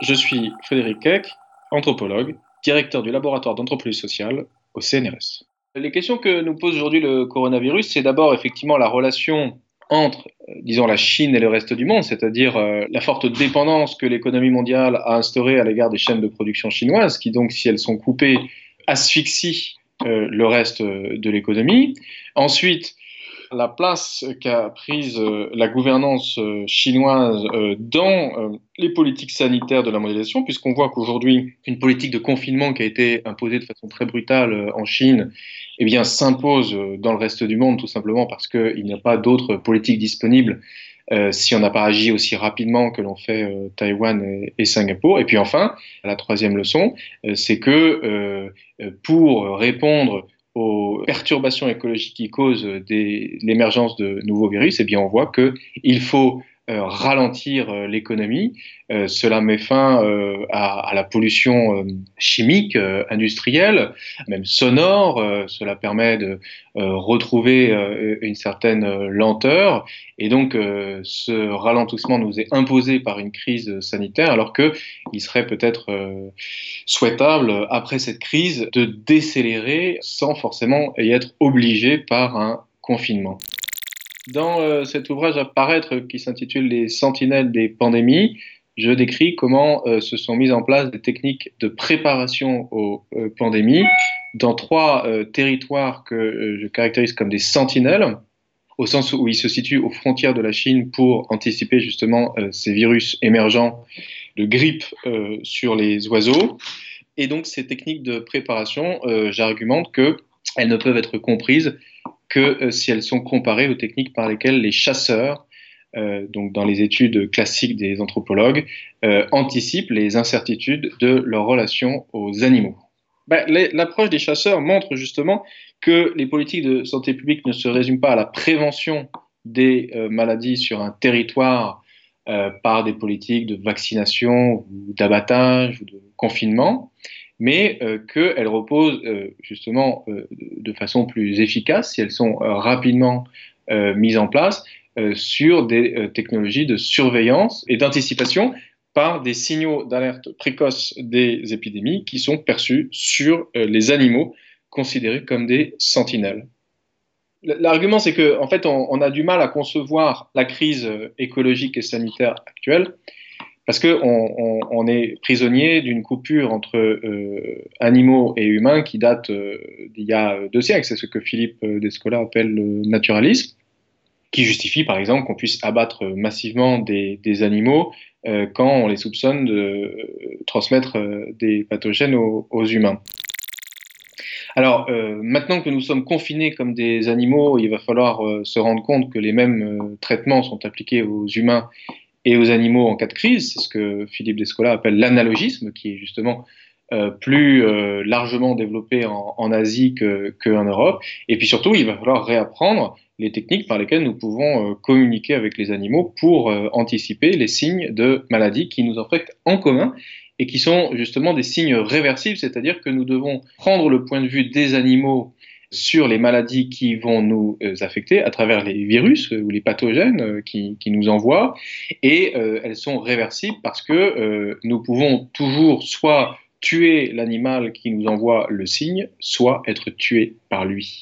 Je suis Frédéric Keck, anthropologue, directeur du laboratoire d'anthropologie sociale au CNRS. Les questions que nous pose aujourd'hui le coronavirus, c'est d'abord effectivement la relation entre, euh, disons, la Chine et le reste du monde, c'est-à-dire euh, la forte dépendance que l'économie mondiale a instaurée à l'égard des chaînes de production chinoises, qui donc, si elles sont coupées, asphyxient euh, le reste de l'économie. Ensuite, la place qu'a prise euh, la gouvernance euh, chinoise euh, dans les politiques sanitaires de la mondialisation, puisqu'on voit qu'aujourd'hui, une politique de confinement qui a été imposée de façon très brutale en Chine, eh bien, s'impose dans le reste du monde, tout simplement parce qu'il n'y a pas d'autres politiques disponibles si on n'a pas agi aussi rapidement que l'ont fait Taïwan et, Singapour. Et puis enfin, la troisième leçon, c'est que pour répondre aux perturbations écologiques qui causent l'émergence de nouveaux virus, eh bien on voit qu'il faut ralentir euh, l'économie. Euh, cela met fin à, la pollution chimique, industrielle, même sonore. cela permet de retrouver une certaine lenteur. Et donc, ce ralentissement nous est imposé par une crise sanitaire, alors qu'il serait peut-être souhaitable, après cette crise, de décélérer sans forcément y être obligé par un confinement. Dans euh, cet ouvrage à paraître qui s'intitule Les sentinelles des pandémies, je décris comment euh, se sont mises en place des techniques de préparation aux euh, pandémies dans trois territoires que je caractérise comme des sentinelles, au sens où ils se situent aux frontières de la Chine pour anticiper justement ces virus émergents de grippe sur les oiseaux. Et donc ces techniques de préparation, j'argumente qu'elles ne peuvent être comprises que euh, si elles sont comparées aux techniques par lesquelles les chasseurs, euh, donc dans les études classiques des anthropologues, euh, anticipent les incertitudes de leur relation aux animaux. Ben, l'approche des chasseurs montre justement que les politiques de santé publique ne se résument pas à la prévention des maladies sur un territoire par des politiques de vaccination ou d'abattage ou de confinement, mais euh, qu'elles reposent euh, justement euh, de façon plus efficace, si elles sont rapidement mises en place, sur des technologies de surveillance et d'anticipation par des signaux d'alerte précoce des épidémies qui sont perçus sur les animaux considérés comme des sentinelles. L'argument, c'est qu'en en fait, on, a du mal à concevoir la crise écologique et sanitaire actuelle parce qu'on on, est prisonnier d'une coupure entre euh, animaux et humains qui date euh, d'il y a deux siècles. C'est ce que Philippe euh, Descola appelle le naturalisme, qui justifie par exemple qu'on puisse abattre massivement des, animaux quand on les soupçonne de transmettre des pathogènes aux, aux humains. Alors, maintenant que nous sommes confinés comme des animaux, il va falloir se rendre compte que les mêmes traitements sont appliqués aux humains et aux animaux en cas de crise. C'est ce que Philippe Descola appelle l'analogisme, qui est justement euh, plus euh, largement développé en, Asie qu'en Europe. Et puis surtout, il va falloir réapprendre les techniques par lesquelles nous pouvons euh, communiquer avec les animaux pour anticiper les signes de maladies qui nous affectent en commun et qui sont justement des signes réversibles, c'est-à-dire que nous devons prendre le point de vue des animaux sur les maladies qui vont nous euh, affecter à travers les virus euh, ou les pathogènes euh, qui, nous envoient. Et elles sont réversibles parce que nous pouvons toujours soit tuer l'animal qui nous envoie le signe, soit être tué par lui.